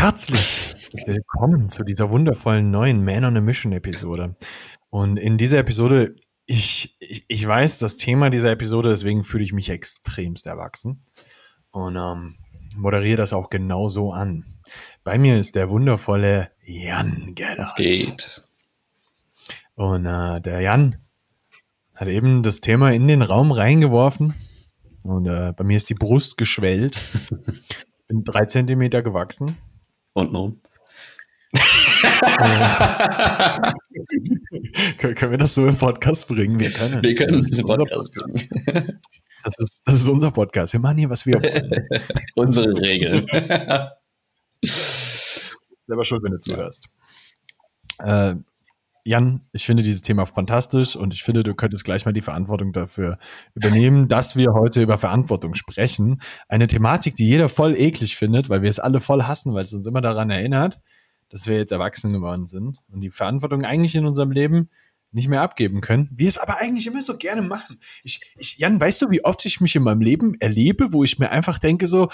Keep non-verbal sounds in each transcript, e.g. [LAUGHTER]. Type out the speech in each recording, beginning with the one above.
Herzlich willkommen zu dieser wundervollen neuen Man on a Mission Episode. Und in dieser Episode, ich, ich, ich weiß das Thema dieser Episode, deswegen fühle ich mich extremst erwachsen und ähm, moderiere das auch genau so an. Bei mir ist der wundervolle Jan Geller. Es geht. Und äh, der Jan hat eben das Thema in den Raum reingeworfen. Und äh, bei mir ist die Brust geschwellt. [LAUGHS] Bin drei Zentimeter gewachsen. Und nun? [LAUGHS] können wir das so im Podcast bringen? Wir können. Wir können es im Podcast bringen. Das ist, das ist unser Podcast. Wir machen hier, was wir wollen. [LAUGHS] Unsere Regeln. Selber schuld, wenn du zuhörst. Äh, Jan, ich finde dieses Thema fantastisch und ich finde, du könntest gleich mal die Verantwortung dafür übernehmen, dass wir heute über Verantwortung sprechen. Eine Thematik, die jeder voll eklig findet, weil wir es alle voll hassen, weil es uns immer daran erinnert, dass wir jetzt erwachsen geworden sind und die Verantwortung eigentlich in unserem Leben nicht mehr abgeben können. Wir es aber eigentlich immer so gerne machen. Ich, ich, Jan, weißt du, wie oft ich mich in meinem Leben erlebe, wo ich mir einfach denke so,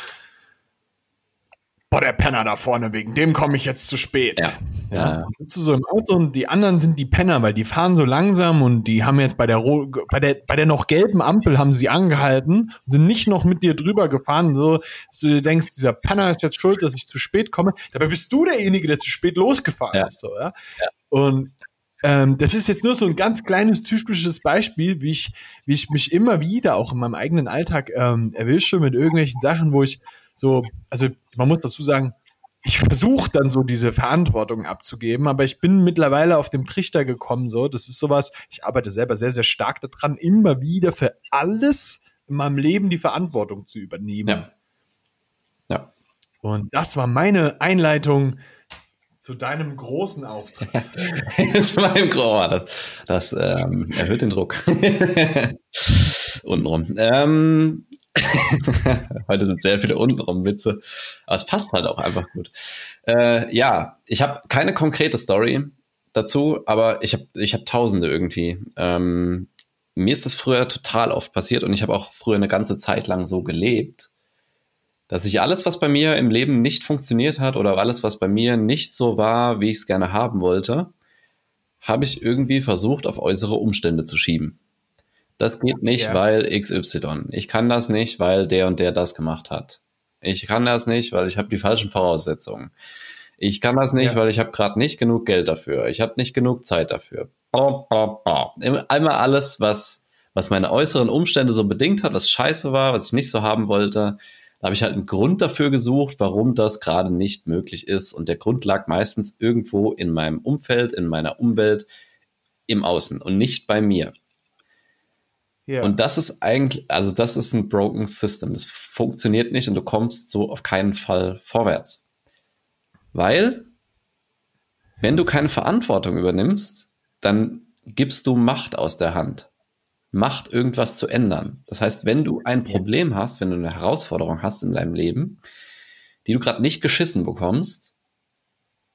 boah, der Penner da vorne, wegen dem komme ich jetzt zu spät. Ja. Ja, ja. sitzt du so im Auto und die anderen sind die Penner, weil die fahren so langsam und die haben jetzt bei der, bei der, bei der noch gelben Ampel haben sie angehalten und sind nicht noch mit dir drüber gefahren, so, dass du dir denkst, dieser Penner ist jetzt schuld, dass ich zu spät komme. Dabei bist du derjenige, der zu spät losgefahren Ja. ist, so, ja. Ja. Und ähm, das ist jetzt nur so ein ganz kleines typisches Beispiel, wie ich, wie ich mich immer wieder auch in meinem eigenen Alltag ähm, erwische mit irgendwelchen Sachen, wo ich so, also man muss dazu sagen, ich versuche dann so diese Verantwortung abzugeben, aber ich bin mittlerweile auf dem Trichter gekommen, so, das ist sowas, ich arbeite selber sehr, sehr stark daran, immer wieder für alles in meinem Leben die Verantwortung zu übernehmen. Ja. Ja. Und das war meine Einleitung zu deinem großen Auftrag. [LAUGHS] Zu meinem Grauer. Das, das ähm, erhöht den Druck. [LAUGHS] Untenrum. Ähm, [LAUGHS] heute sind sehr viele untenrum Witze. Aber es passt halt auch einfach gut. Äh, ja, ich habe keine konkrete Story dazu, aber ich habe ich hab tausende irgendwie. Ähm, mir ist das früher total oft passiert und ich habe auch früher eine ganze Zeit lang so gelebt, dass ich alles, was bei mir im Leben nicht funktioniert hat oder alles, was bei mir nicht so war, wie ich es gerne haben wollte, habe ich irgendwie versucht, auf äußere Umstände zu schieben. Das geht nicht, Ja. weil XY. Ich kann das nicht, weil der und der das gemacht hat. Ich kann das nicht, weil ich habe die falschen Voraussetzungen. Ich kann das nicht, Ja. weil ich habe gerade nicht genug Geld dafür. Ich habe nicht genug Zeit dafür. Ba, ba, ba. Einmal alles, was, was meine äußeren Umstände so bedingt hat, was scheiße war, was ich nicht so haben wollte. Da habe ich halt einen Grund dafür gesucht, warum das gerade nicht möglich ist. Und der Grund lag meistens irgendwo in meinem Umfeld, in meiner Umwelt, im Außen und nicht bei mir. Ja. Und das ist eigentlich, also das ist ein broken System. Das funktioniert nicht und du kommst so auf keinen Fall vorwärts. Weil, wenn du keine Verantwortung übernimmst, dann gibst du Macht aus der Hand. Macht, irgendwas zu ändern. Das heißt, wenn du ein Problem hast, wenn du eine Herausforderung hast in deinem Leben, die du gerade nicht geschissen bekommst,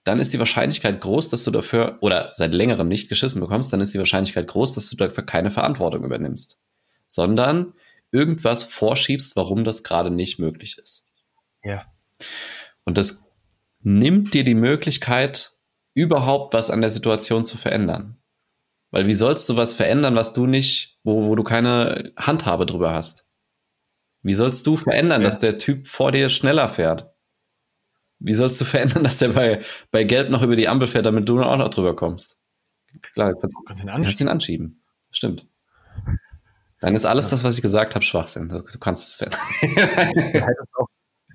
dann ist die Wahrscheinlichkeit groß, dass du dafür, oder seit längerem nicht geschissen bekommst, dann ist die Wahrscheinlichkeit groß, dass du dafür keine Verantwortung übernimmst, sondern irgendwas vorschiebst, warum das gerade nicht möglich ist. ja. Und das nimmt dir die Möglichkeit, überhaupt was an der Situation zu verändern. Weil wie sollst du was verändern, was du nicht, wo, wo du keine Handhabe drüber hast? Wie sollst du verändern, Ja. dass der Typ vor dir schneller fährt? Wie sollst du verändern, dass der bei, bei Gelb noch über die Ampel fährt, damit du auch noch drüber kommst? Klar, du kannst, Du kannst ihn du anschauen. kannst ihn anschieben. Stimmt. Dann ist alles das, was ich gesagt habe, Schwachsinn. Du, du kannst es verändern. [LAUGHS]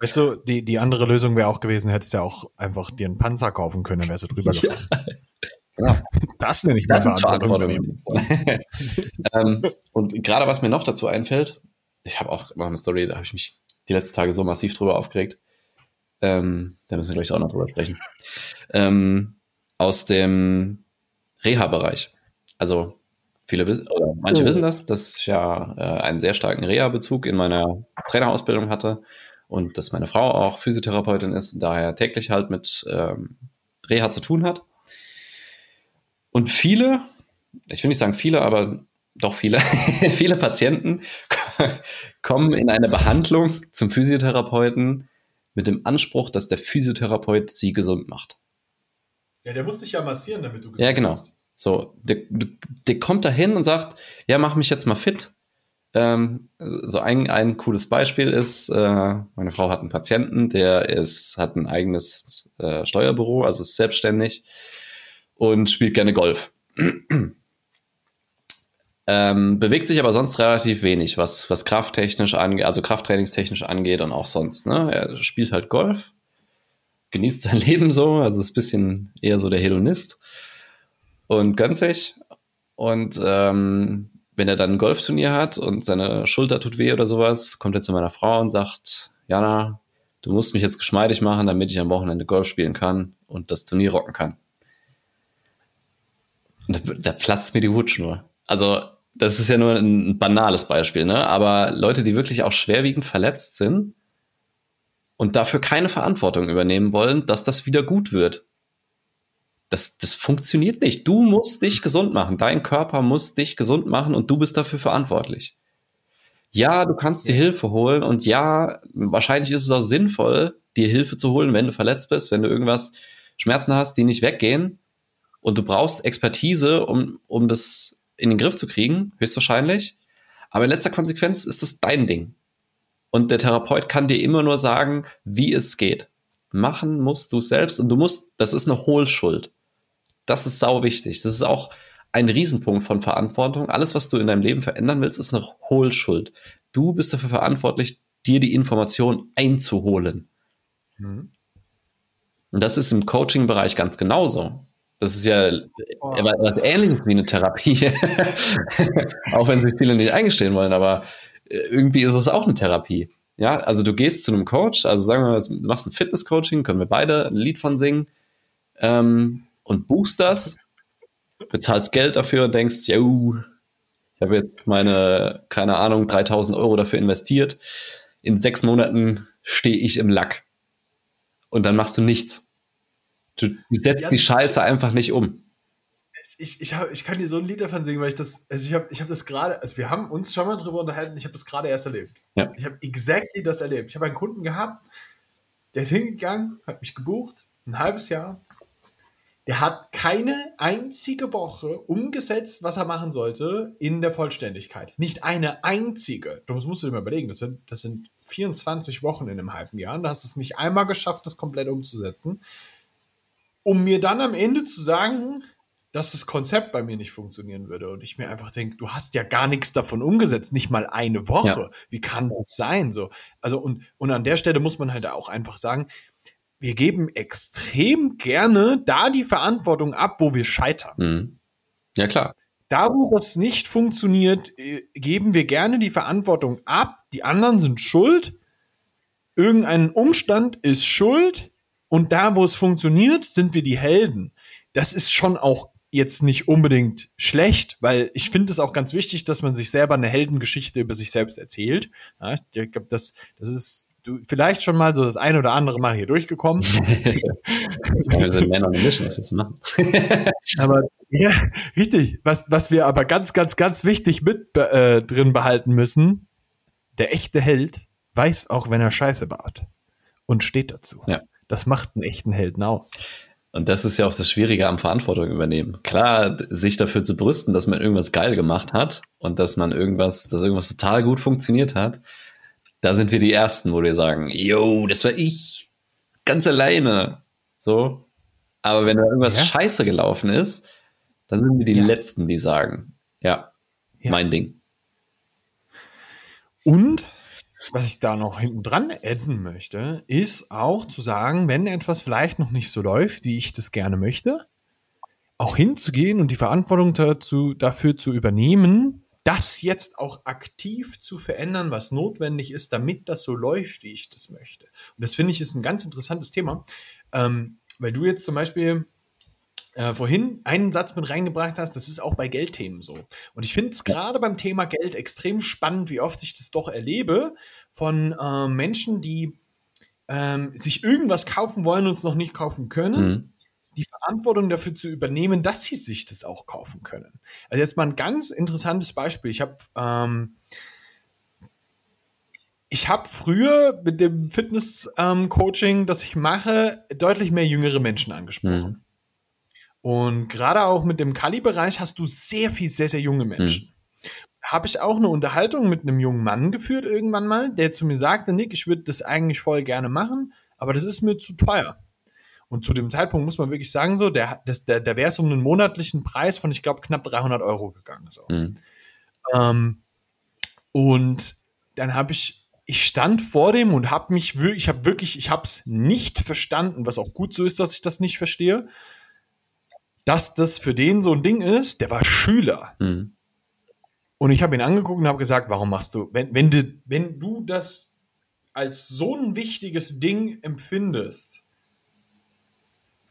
Weißt du, die, die andere Lösung wäre auch gewesen, hättest ja auch einfach dir einen Panzer kaufen können, dann wärst du drüber [LAUGHS] gefahren. Genau. Das nenne ich mal Verantwortung. [LAUGHS] Ähm, und gerade was mir noch dazu einfällt, ich habe auch noch eine Story, da habe ich mich die letzten Tage so massiv drüber aufgeregt. Ähm, da müssen wir gleich auch noch drüber sprechen. Ähm, aus dem Reha-Bereich. Also viele wissen, oder manche Oh. wissen das, dass ich ja äh, einen sehr starken Reha-Bezug in meiner Trainerausbildung hatte und dass meine Frau auch Physiotherapeutin ist und daher täglich halt mit ähm, Reha zu tun hat. Und viele, ich will nicht sagen viele, aber doch viele, [LAUGHS] viele Patienten [LAUGHS] kommen in eine Behandlung zum Physiotherapeuten, mit dem Anspruch, dass der Physiotherapeut sie gesund macht. Ja, der muss dich ja massieren, damit du gesund Ja, genau. Bist. So, der, der kommt da hin und sagt, ja, mach mich jetzt mal fit. Ähm, so ein, ein cooles Beispiel ist, äh, meine Frau hat einen Patienten, der ist, hat ein eigenes äh, Steuerbüro, also ist selbstständig und spielt gerne Golf. Ähm, bewegt sich aber sonst relativ wenig, was, was krafttechnisch angeht, also krafttrainingstechnisch angeht und auch sonst. Ne? Er spielt halt Golf, genießt sein [LAUGHS] Leben so, also ist ein bisschen eher so der Hedonist und gönnt sich. Und ähm, wenn er dann ein Golfturnier hat und seine Schulter tut weh oder sowas, kommt er zu meiner Frau und sagt, Jana, du musst mich jetzt geschmeidig machen, damit ich am Wochenende Golf spielen kann und das Turnier rocken kann. Und da, da platzt mir die Wutschnur. Also, das ist ja nur ein banales Beispiel, ne? Aber Leute, die wirklich auch schwerwiegend verletzt sind und dafür keine Verantwortung übernehmen wollen, dass das wieder gut wird. Das, das funktioniert nicht. Du musst dich gesund machen. Dein Körper muss dich gesund machen und du bist dafür verantwortlich. Ja, du kannst dir Hilfe holen und ja, wahrscheinlich ist es auch sinnvoll, dir Hilfe zu holen, wenn du verletzt bist, wenn du irgendwas Schmerzen hast, die nicht weggehen und du brauchst Expertise, um, um das in den Griff zu kriegen, höchstwahrscheinlich. Aber in letzter Konsequenz ist es dein Ding. Und der Therapeut kann dir immer nur sagen, wie es geht. Machen musst du selbst und du musst, das ist eine Hohlschuld. Das ist sau wichtig. Das ist auch ein Riesenpunkt von Verantwortung. Alles, was du in deinem Leben verändern willst, ist eine Hohlschuld. Du bist dafür verantwortlich, dir die Information einzuholen. Mhm. Und das ist im Coaching-Bereich ganz genauso. Das ist ja oh. was ähnliches wie eine Therapie. [LAUGHS] auch wenn sich viele nicht eingestehen wollen, aber äh, irgendwie ist es auch eine Therapie. Ja, also du gehst zu einem Coach, also sagen wir mal, du machst ein Fitness-Coaching, können wir beide ein Lied von singen. Ähm, und buchst das, bezahlst Geld dafür und denkst, ja, ich habe jetzt meine, keine Ahnung, 3000 Euro dafür investiert. In sechs Monaten stehe ich im Lack. Und dann machst du nichts. Du, du setzt ja, die Scheiße einfach nicht um. Ich, ich, hab, ich kann dir so ein Lied davon singen, weil ich das, also ich habe ich hab das gerade, also wir haben uns schon mal drüber unterhalten, ich habe das gerade erst erlebt. Ja. Ich habe exactly das erlebt. Ich habe einen Kunden gehabt, der ist hingegangen, hat mich gebucht, ein halbes Jahr, der hat keine einzige Woche umgesetzt, was er machen sollte, in der Vollständigkeit. Nicht eine einzige. Du musst, musst dir mal überlegen, das sind, das sind 24 Wochen in einem halben Jahr. Und da hast du es nicht einmal geschafft, das komplett umzusetzen. Um mir dann am Ende zu sagen, dass das Konzept bei mir nicht funktionieren würde. Und ich mir einfach denke, du hast ja gar nichts davon umgesetzt, nicht mal eine Woche. Ja. Wie kann das sein? So, also, und, und an der Stelle muss man halt auch einfach sagen, wir geben extrem gerne da die Verantwortung ab, wo wir scheitern. Mhm. Ja, klar. Da, wo das nicht funktioniert, äh, geben wir gerne die Verantwortung ab. Die anderen sind schuld. Irgendein Umstand ist schuld. Und da, wo es funktioniert, sind wir die Helden. Das ist schon auch jetzt nicht unbedingt schlecht, weil ich finde es auch ganz wichtig, dass man sich selber eine Heldengeschichte über sich selbst erzählt. Ja, ich glaube, das, das ist du vielleicht schon mal so das ein oder andere Mal hier durchgekommen. [LAUGHS] wir sind Männer und Mission, was jetzt machen. [LAUGHS] aber ja, richtig. Was, was wir aber ganz, ganz, ganz wichtig mit äh, drin behalten müssen, der echte Held weiß auch, wenn er Scheiße baut und steht dazu. Ja. Das macht einen echten Helden aus. Und das ist ja auch das Schwierige am Verantwortung übernehmen. Klar, sich dafür zu brüsten, dass man irgendwas geil gemacht hat und dass man irgendwas, dass irgendwas total gut funktioniert hat, da sind wir die Ersten, wo wir sagen, yo, das war ich. Ganz alleine. So. Aber wenn da irgendwas ja. scheiße gelaufen ist, dann sind wir die ja. Letzten, die sagen, ja, ja, mein Ding. Und was ich da noch hinten dran enden möchte, ist auch zu sagen, wenn etwas vielleicht noch nicht so läuft, wie ich das gerne möchte, auch hinzugehen und die Verantwortung dazu, dafür zu übernehmen, das jetzt auch aktiv zu verändern, was notwendig ist, damit das so läuft, wie ich das möchte. Und das finde ich ist ein ganz interessantes Thema, ähm, weil du jetzt zum Beispiel äh, vorhin einen Satz mit reingebracht hast, das ist auch bei Geldthemen so. Und ich finde es gerade beim Thema Geld extrem spannend, wie oft ich das doch erlebe von äh, Menschen, die ähm, sich irgendwas kaufen wollen und es noch nicht kaufen können. Mhm die Verantwortung dafür zu übernehmen, dass sie sich das auch kaufen können. Also jetzt mal ein ganz interessantes Beispiel. Ich habe ähm, ich habe früher mit dem Fitness-Coaching, ähm, das ich mache, deutlich mehr jüngere Menschen angesprochen. Mhm. Und gerade auch mit dem Kali-Bereich hast du sehr viel, sehr, sehr junge Menschen. Mhm. Habe ich auch eine Unterhaltung mit einem jungen Mann geführt irgendwann mal, der zu mir sagte, Nick, ich würde das eigentlich voll gerne machen, aber das ist mir zu teuer. Und zu dem Zeitpunkt muss man wirklich sagen, so, der, das, der, der wäre es um einen monatlichen Preis von, ich glaube, knapp 300 Euro gegangen. So. Mhm. Ähm, und dann habe ich, ich stand vor dem und habe mich wirklich, ich habe wirklich, ich habe es nicht verstanden, was auch gut so ist, dass ich das nicht verstehe, dass das für den so ein Ding ist, der war Schüler. Mhm. Und ich habe ihn angeguckt und habe gesagt, warum machst du, wenn, wenn, du, wenn du das als so ein wichtiges Ding empfindest,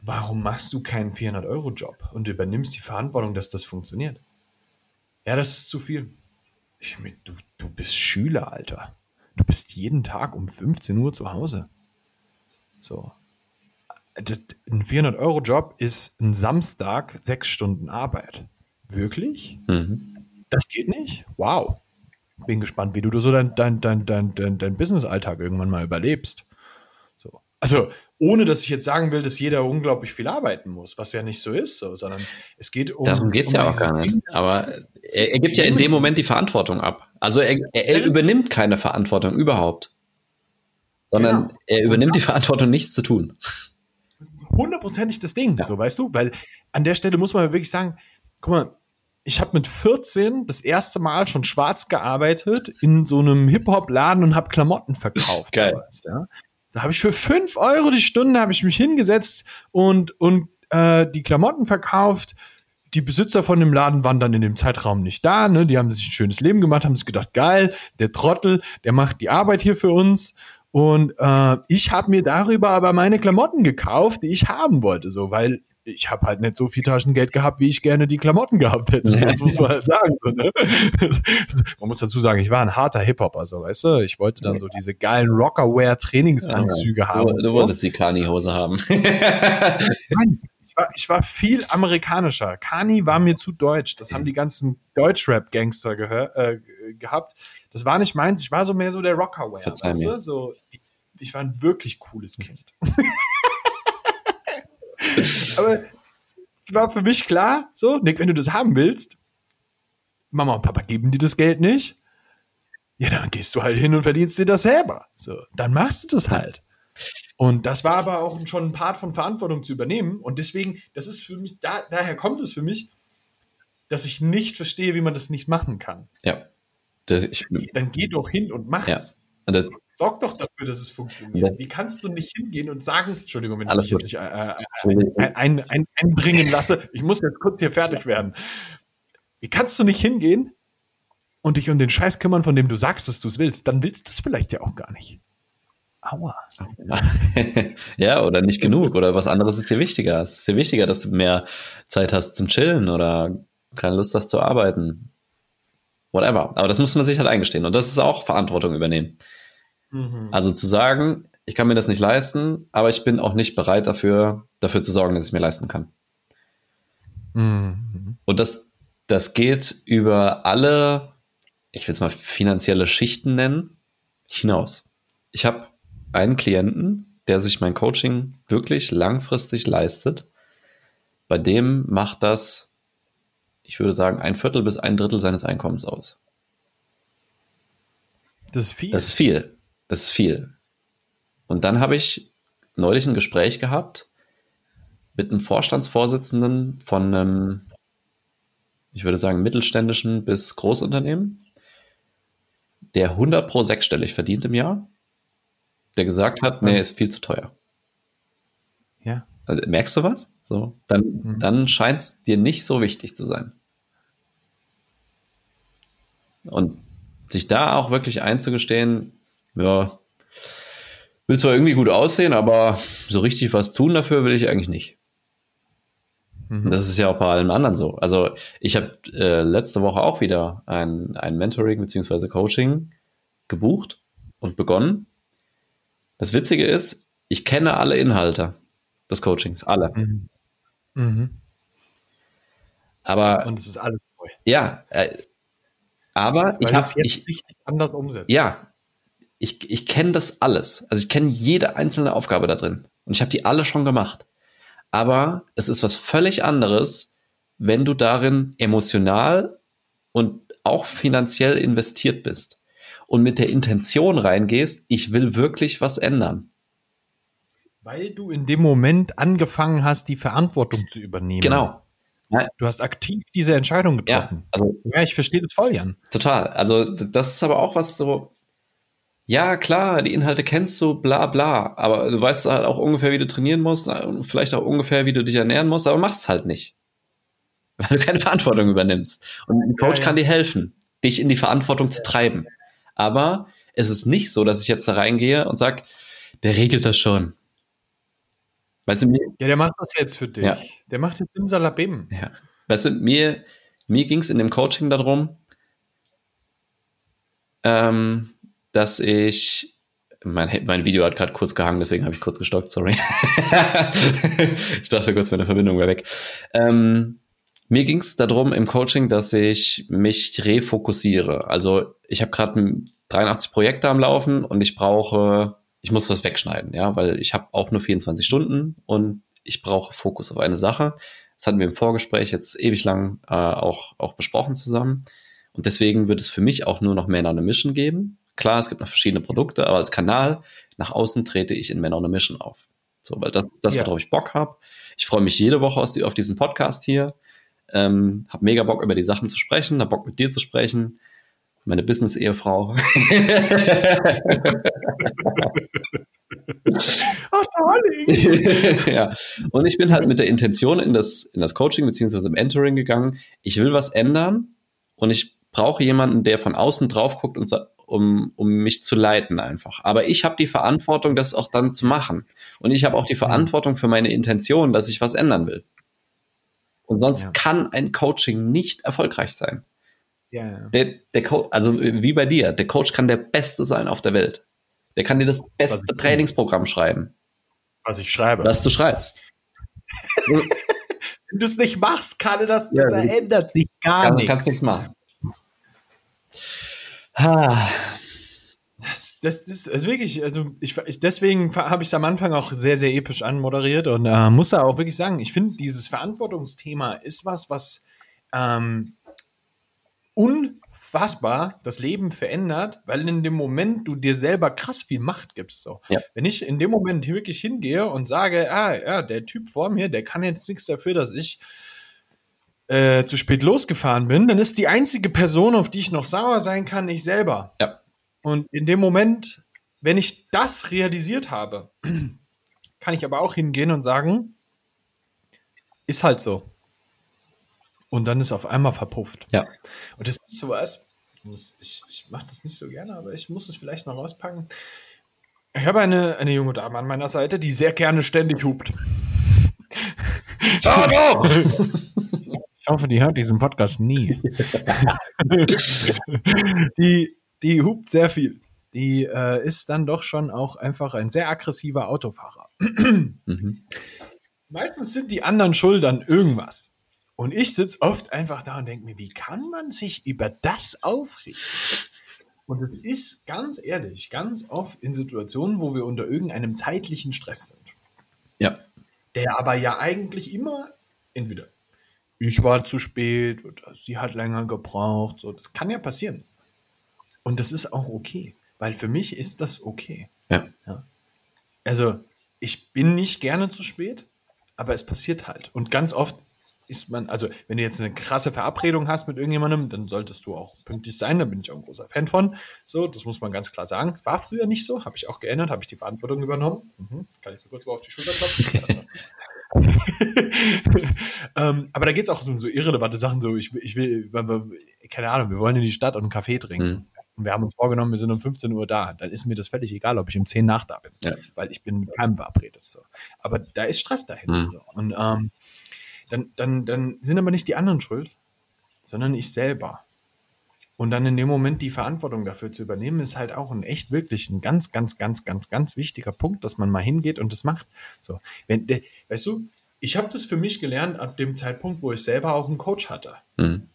warum machst du keinen 400-Euro-Job und übernimmst die Verantwortung, dass das funktioniert? Ja, das ist zu viel. Ich, du, du bist Schüler, Alter. Du bist jeden Tag um 15 Uhr zu Hause. So. Ein 400-Euro-Job ist ein Samstag sechs Stunden Arbeit. Wirklich? Mhm. Das geht nicht? Wow. Bin gespannt, wie du so dein, dein, dein, dein, dein, dein Business-Alltag irgendwann mal überlebst. So. Also, ohne dass ich jetzt sagen will, dass jeder unglaublich viel arbeiten muss, was ja nicht so ist, so, sondern es geht um. Darum geht es um ja auch gar nicht. Aber er, er, gibt ja in dem Moment die Verantwortung ab. Also er, er, er übernimmt keine Verantwortung überhaupt. Sondern genau. er übernimmt die Verantwortung, nichts zu tun. Das ist hundertprozentig das Ding, ja. so weißt du, weil an der Stelle muss man wirklich sagen, guck mal, ich habe mit 14 das erste Mal schon schwarz gearbeitet in so einem Hip-Hop-Laden und habe Klamotten verkauft. Geil. Damals, ja. Da habe ich für fünf Euro die Stunde habe ich mich hingesetzt und und äh, die Klamotten verkauft. Die Besitzer von dem Laden waren dann in dem Zeitraum nicht da. Ne? Die haben sich ein schönes Leben gemacht, haben sich gedacht, geil, der Trottel, der macht die Arbeit hier für uns. Und äh, ich habe mir darüber aber meine Klamotten gekauft, die ich haben wollte, so, weil ich habe halt nicht so viel Taschengeld gehabt, wie ich gerne die Klamotten gehabt hätte. Das muss man halt sagen. So, ne? [LAUGHS] Man muss dazu sagen, ich war ein harter Hip-Hopper, so, weißt du? Ich wollte dann so diese geilen Rockerwear-Trainingsanzüge ja, haben. Du, du so. wolltest die Kani-Hose haben. [LAUGHS] Nein, ich war, ich war viel amerikanischer. Kani war mir zu deutsch. Das haben die ganzen Deutschrap-Gangster äh, gehabt. Das war nicht meins. Ich war so mehr so der Rockerwear. Weißt du? so, ich, ich war ein wirklich cooles Kind. [LAUGHS] Aber war für mich klar, so, Nick, wenn du das haben willst, Mama und Papa geben dir das Geld nicht. Ja, dann gehst du halt hin und verdienst dir das selber. So, dann machst du das halt. Und das war aber auch schon ein Part von Verantwortung zu übernehmen. Und deswegen, das ist für mich, da, daher kommt es für mich, dass ich nicht verstehe, wie man das nicht machen kann. Ja. Ich, dann geh doch hin und mach's. Ja. Das, Sorg doch dafür, dass es funktioniert. Das, Wie kannst du nicht hingehen und sagen, Entschuldigung, wenn ich dich jetzt nicht äh, äh, ein, ein, einbringen lasse, ich muss jetzt kurz hier fertig werden. Wie kannst du nicht hingehen und dich um den Scheiß kümmern, von dem du sagst, dass du es willst? Dann willst du es vielleicht ja auch gar nicht. Aua. [LAUGHS] ja, oder nicht genug. Oder was anderes ist dir wichtiger. Es ist dir wichtiger, dass du mehr Zeit hast zum Chillen oder keine Lust hast zu arbeiten whatever. Aber das muss man sich halt eingestehen. Und das ist auch Verantwortung übernehmen. Mhm. Also zu sagen, ich kann mir das nicht leisten, aber ich bin auch nicht bereit dafür, dafür zu sorgen, dass ich mir leisten kann. Mhm. Und das, das geht über alle, ich will es mal finanzielle Schichten nennen, hinaus. Ich habe einen Klienten, der sich mein Coaching wirklich langfristig leistet. Bei dem macht das ich würde sagen, ein Viertel bis ein Drittel seines Einkommens aus. Das ist viel. Das ist viel. Das ist viel. Und dann habe ich neulich ein Gespräch gehabt mit einem Vorstandsvorsitzenden von einem, ich würde sagen, mittelständischen bis Großunternehmen, der 100 pro sechsstellig verdient im Jahr, der gesagt hat, nee, ist viel zu teuer. Ja. Also, merkst du was? So, dann, mhm. dann scheint es dir nicht so wichtig zu sein. Und sich da auch wirklich einzugestehen, ja, will zwar irgendwie gut aussehen, aber so richtig was tun dafür will ich eigentlich nicht. Mhm. Das ist ja auch bei allem anderen so. Also ich habe äh, letzte Woche auch wieder ein, ein Mentoring bzw. Coaching gebucht und begonnen. Das Witzige ist, ich kenne alle Inhalte des Coachings, alle. Mhm. Mhm. Aber. Und es ist alles neu. Ja, äh, aber Weil ich habe ich richtig anders umsetzen. Ja, ich, ich kenne das alles. Also ich kenne jede einzelne Aufgabe da drin. Und ich habe die alle schon gemacht. Aber es ist was völlig anderes, wenn du darin emotional und auch finanziell investiert bist und mit der Intention reingehst, ich will wirklich was ändern. Weil du in dem Moment angefangen hast, die Verantwortung zu übernehmen. Genau. Du hast aktiv diese Entscheidung getroffen. Ja, also, ja ich verstehe das voll, Jan. Total. Also das ist aber auch was so, ja klar, die Inhalte kennst du, bla bla, aber du weißt halt auch ungefähr, wie du trainieren musst, vielleicht auch ungefähr, wie du dich ernähren musst, aber machst es halt nicht. [LAUGHS] Weil du keine Verantwortung übernimmst. Und ein Coach ja, ja. kann dir helfen, dich in die Verantwortung zu treiben. Aber es ist nicht so, dass ich jetzt da reingehe und sag, der regelt das schon. Weißt du, mir, ja, der macht das jetzt für dich. Ja. Der macht jetzt im Salabim. Ja. Weißt du, mir, mir ging es in dem Coaching darum, ähm, dass ich, mein, mein Video hat gerade kurz gehangen, deswegen habe ich kurz gestockt, sorry. [LAUGHS] ich dachte kurz, meine Verbindung wäre weg. Ähm, mir ging es darum im Coaching, dass ich mich refokussiere. Also ich habe gerade 83 Projekte am Laufen und ich brauche ich muss was wegschneiden, ja, weil ich habe auch nur 24 Stunden und ich brauche Fokus auf eine Sache. Das hatten wir im Vorgespräch jetzt ewig lang äh, auch, auch besprochen zusammen. Und deswegen wird es für mich auch nur noch Man on a Mission geben. Klar, es gibt noch verschiedene Produkte, aber als Kanal nach außen trete ich in Man on a Mission auf. So, weil das, das ja. worauf ich Bock habe. Ich freue mich jede Woche aus, auf diesen Podcast hier. Ähm, habe mega Bock, über die Sachen zu sprechen, habe Bock, mit dir zu sprechen meine Business-Ehefrau. [LAUGHS] Ach, darling. ja. Und ich bin halt mit der Intention in das, in das Coaching bzw. Mentoring gegangen. Ich will was ändern und ich brauche jemanden, der von außen drauf guckt und um, um mich zu leiten einfach. Aber ich habe die Verantwortung, das auch dann zu machen. Und ich habe auch die Verantwortung für meine Intention, dass ich was ändern will. Und sonst ja. kann ein Coaching nicht erfolgreich sein. Ja, ja. Der, der Coach, also wie bei dir, der Coach kann der Beste sein auf der Welt. Der kann dir das beste Trainingsprogramm schreiben. Was ich schreibe. Was du schreibst. [LAUGHS] Wenn du es nicht machst, kann er das, ja, da ändert sich gar kann, nichts. Kannst nichts machen. Das, das, das ist wirklich, also ich, ich deswegen habe ich es am Anfang auch sehr, sehr episch anmoderiert und äh, muss da auch wirklich sagen, ich finde, dieses Verantwortungsthema ist was, was ähm, unfassbar das Leben verändert, weil in dem Moment du dir selber krass viel Macht gibst. So. Ja. Wenn ich in dem Moment wirklich hingehe und sage, ah, ja, der Typ vor mir, der kann jetzt nichts dafür, dass ich äh, zu spät losgefahren bin, dann ist die einzige Person, auf die ich noch sauer sein kann, ich selber. Ja. Und in dem Moment, wenn ich das realisiert habe, [CLEARS THROAT] kann ich aber auch hingehen und sagen, ist halt so. Und dann ist auf einmal verpufft. Ja. Und das ist sowas, ich, ich mache das nicht so gerne, aber ich muss es vielleicht mal rauspacken. Ich habe eine, eine junge Dame an meiner Seite, die sehr gerne ständig hupt. Schau doch! Ich hoffe, die hört diesen Podcast nie. die, die hupt sehr viel. Die äh, ist dann doch schon auch einfach ein sehr aggressiver Autofahrer. mhm. Meistens sind die anderen schuld an irgendwas. Und ich sitze oft einfach da und denke mir, wie kann man sich über das aufregen? Und es ist ganz ehrlich, ganz oft in Situationen, wo wir unter irgendeinem zeitlichen Stress sind. Ja. Der aber ja eigentlich immer entweder ich war zu spät oder sie hat länger gebraucht. So, das kann ja passieren. Und das ist auch okay, weil für mich ist das okay. Ja. ja. Also, ich bin nicht gerne zu spät, aber es passiert halt. Und ganz oft ist man, also wenn du jetzt eine krasse Verabredung hast mit irgendjemandem, dann solltest du auch pünktlich sein, da bin ich auch ein großer Fan von. So, das muss man ganz klar sagen. War früher nicht so, habe ich auch geändert, habe ich die Verantwortung übernommen. Mhm. Kann ich mir kurz mal auf die Schulter klopfen? [LAUGHS] ähm, aber da geht es auch um so irrelevante Sachen, so ich, ich will, keine Ahnung, wir wollen in die Stadt und einen Kaffee trinken. Mhm. Und wir haben uns vorgenommen, wir sind um 15 Uhr da. Dann ist mir das völlig egal, ob ich um 10 nach da bin. Ja. Weil ich bin mit keinem verabredet. So. Aber da ist Stress dahinter. Mhm. So. Und ähm, dann, dann, dann sind aber nicht die anderen schuld, sondern ich selber. Und dann in dem Moment die Verantwortung dafür zu übernehmen, ist halt auch ein echt wirklich ein ganz, ganz, ganz, ganz, ganz wichtiger Punkt, dass man mal hingeht und das macht. So, wenn, weißt du, ich habe das für mich gelernt ab dem Zeitpunkt, wo ich selber auch einen Coach hatte. Mhm.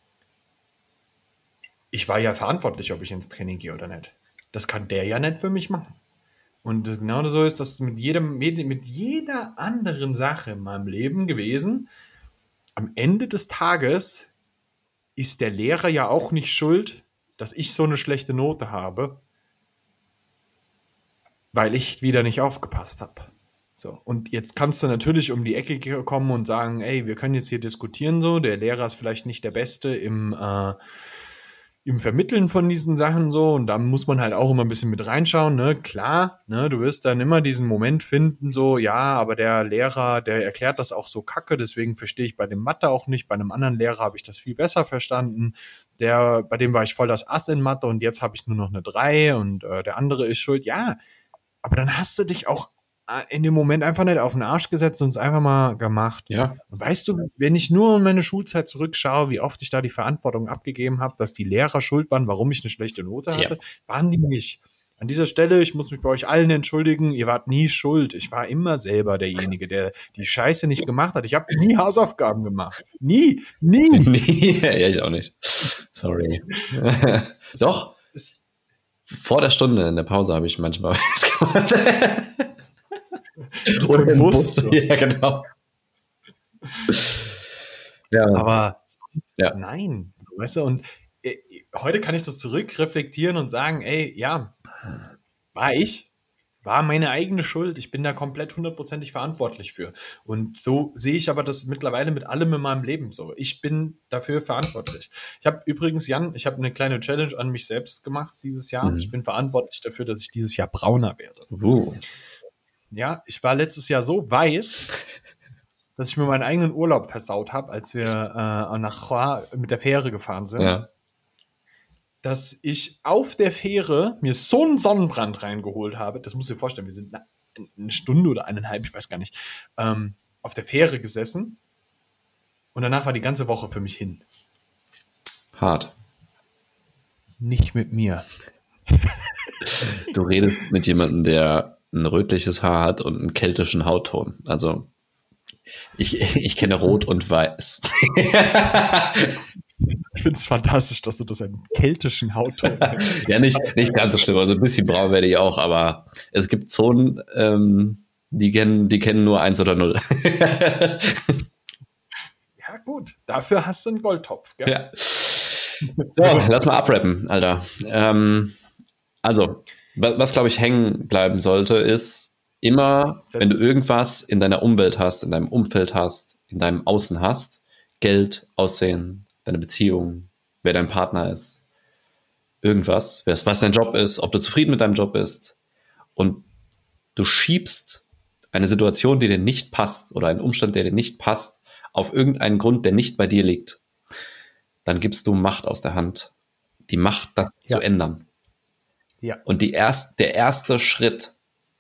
Ich war ja verantwortlich, ob ich ins Training gehe oder nicht. Das kann der ja nicht für mich machen. Und genau so ist das mit jedem, mit jeder anderen Sache in meinem Leben gewesen. Am Ende des Tages ist der Lehrer ja auch nicht schuld, dass ich so eine schlechte Note habe, weil ich wieder nicht aufgepasst habe. So, und jetzt kannst du natürlich um die Ecke kommen und sagen, ey, wir können jetzt hier diskutieren so, der Lehrer ist vielleicht nicht der Beste im äh, im Vermitteln von diesen Sachen so und da muss man halt auch immer ein bisschen mit reinschauen, ne? Klar, ne, du wirst dann immer diesen Moment finden, so, ja, aber der Lehrer, der erklärt das auch so kacke, deswegen verstehe ich bei dem Mathe auch nicht, bei einem anderen Lehrer habe ich das viel besser verstanden. Der, bei dem war ich voll das Ass in Mathe und jetzt habe ich nur noch eine 3 und äh, der andere ist schuld. Ja, aber dann hast du dich auch in dem Moment einfach nicht auf den Arsch gesetzt und es einfach mal gemacht. Ja. Weißt du, wenn ich nur in meine Schulzeit zurückschaue, wie oft ich da die Verantwortung abgegeben habe, dass die Lehrer schuld waren, warum ich eine schlechte Note hatte, ja. waren die nicht. An dieser Stelle, ich muss mich bei euch allen entschuldigen, ihr wart nie schuld. Ich war immer selber derjenige, der die Scheiße nicht gemacht hat. Ich habe nie Hausaufgaben gemacht. Nie, nie. [LAUGHS] nie. ja, ich auch nicht. Sorry. [LAUGHS] Doch. Vor der Stunde in der Pause habe ich manchmal [LAUGHS] was gemacht. [LAUGHS] Oder im Bus. Bus. [LAUGHS] Ja, genau. Ja. Aber ja. nein, weißt du, und äh, heute kann ich das zurückreflektieren und sagen, ey, ja, war ich, war meine eigene Schuld. Ich bin da komplett hundertprozentig verantwortlich für. Und so sehe ich aber das mittlerweile mit allem in meinem Leben so. Ich bin dafür verantwortlich. Ich habe übrigens, Jan, ich habe eine kleine Challenge an mich selbst gemacht dieses Jahr. Mhm. Ich bin verantwortlich dafür, dass ich dieses Jahr brauner werde. Uh. Ja, ich war letztes Jahr so weiß, dass ich mir meinen eigenen Urlaub versaut habe, als wir äh, nach Chua mit der Fähre gefahren sind. Ja. Dass ich auf der Fähre mir so einen Sonnenbrand reingeholt habe. Das musst du dir vorstellen, wir sind eine Stunde oder eineinhalb, ich weiß gar nicht, ähm, auf der Fähre gesessen. Und danach war die ganze Woche für mich hin. Hart. Nicht mit mir. Du redest mit jemandem, der ein rötliches Haar hat und einen keltischen Hautton. Also ich, [LAUGHS] ich kenne Rot und Weiß. ich finde es fantastisch, dass du das einen keltischen Hautton [LAUGHS] hast. ja, nicht, nicht ganz so schlimm. Also ein bisschen braun werde ich auch, aber es gibt Zonen, ähm, die kennen, die kennen nur eins oder null. [LAUGHS] ja, gut. Dafür hast du einen Goldtopf. Gell? Ja. So, lass mal abrappen, Alter. Ähm, also, was, was glaube ich hängen bleiben sollte, ist immer, wenn du irgendwas in deiner Umwelt hast, in deinem Umfeld hast, in deinem Außen hast, Geld, Aussehen, deine Beziehung, wer dein Partner ist, irgendwas, was dein Job ist, ob du zufrieden mit deinem Job bist und du schiebst eine Situation, die dir nicht passt oder einen Umstand, der dir nicht passt, auf irgendeinen Grund, der nicht bei dir liegt, dann gibst du Macht aus der Hand. Die Macht, das ja. zu ändern. Ja. Und die erst, der erste Schritt,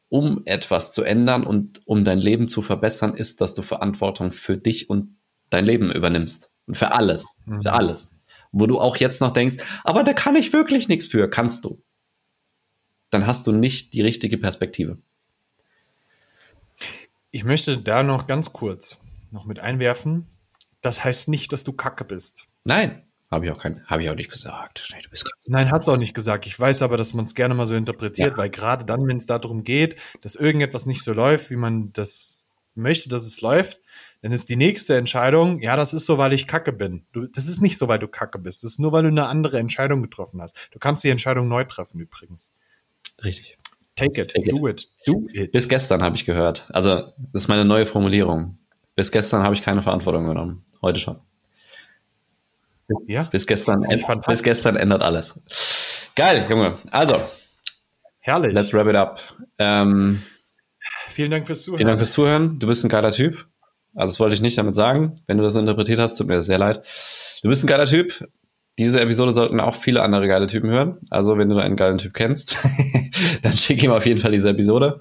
um etwas zu ändern und um dein Leben zu verbessern, ist, dass du Verantwortung für dich und dein Leben übernimmst. Und für alles. Mhm. Für alles. Wo du auch jetzt noch denkst, aber da kann ich wirklich nichts für. Kannst du. Dann hast du nicht die richtige Perspektive. Ich möchte da noch ganz kurz noch mit einwerfen. Das heißt nicht, dass du kacke bist. Nein. Habe ich auch kein, habe ich auch nicht gesagt. Nee, Nein, hast du auch nicht gesagt. Ich weiß aber, dass man es gerne mal so interpretiert, ja. weil gerade dann, wenn es darum geht, dass irgendetwas nicht so läuft, wie man das möchte, dass es läuft, dann ist die nächste Entscheidung, ja, das ist so, weil ich kacke bin. Du, das ist nicht so, weil du kacke bist. Das ist nur, weil du eine andere Entscheidung getroffen hast. Du kannst die Entscheidung neu treffen, übrigens. Richtig. Take it, Take do it. it, do it. Bis gestern habe ich gehört. Also, das ist meine neue Formulierung. Bis gestern habe ich keine Verantwortung genommen. Heute schon. Ja. Bis gestern, bis gestern ändert alles. Geil, Junge. Also. Herrlich. Let's wrap it up. Ähm, vielen Dank fürs Zuhören. Vielen Dank fürs Zuhören. Du bist ein geiler Typ. Also, das wollte ich nicht damit sagen. Wenn du das interpretiert hast, tut mir das sehr leid. Du bist ein geiler Typ. Diese Episode sollten auch viele andere geile Typen hören. Also, wenn du einen geilen Typ kennst, [LAUGHS] dann schick ihm auf jeden Fall diese Episode.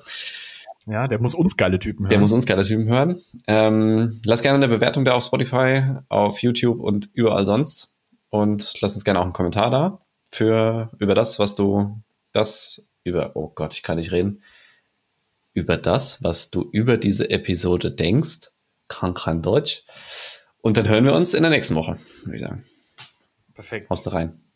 Ja, der muss uns geile Typen hören. Der muss uns geile Typen hören. Ähm, lass gerne eine Bewertung da auf Spotify, auf YouTube und überall sonst. Und lass uns gerne auch einen Kommentar da für über das, was du das über, oh Gott, ich kann nicht reden, über das, was du über diese Episode denkst. Krank, krank Deutsch. Und dann hören wir uns in der nächsten Woche, würde ich sagen. Perfekt. Haust du rein.